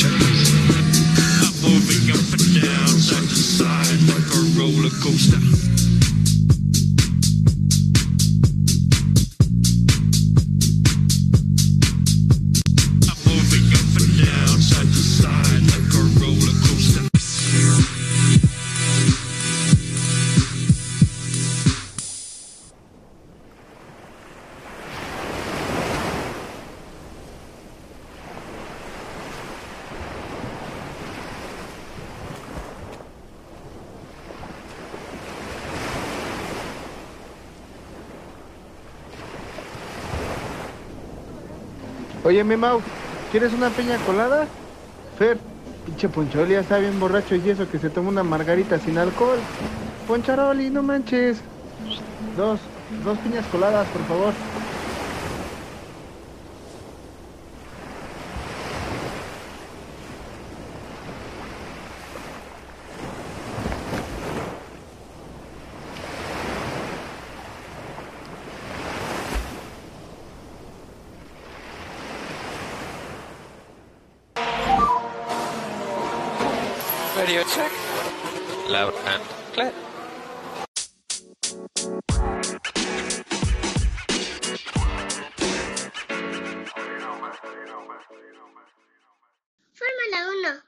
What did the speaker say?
I'm moving up and down, side to side like a roller coaster. Oye, mi Mau, ¿quieres una peña colada? Fer, pinche Poncharoli ya está bien borracho y eso que se toma una margarita sin alcohol. Poncharoli, no manches. Dos, dos piñas coladas, por favor. Radio check. Loud and clear. Fórmula uno.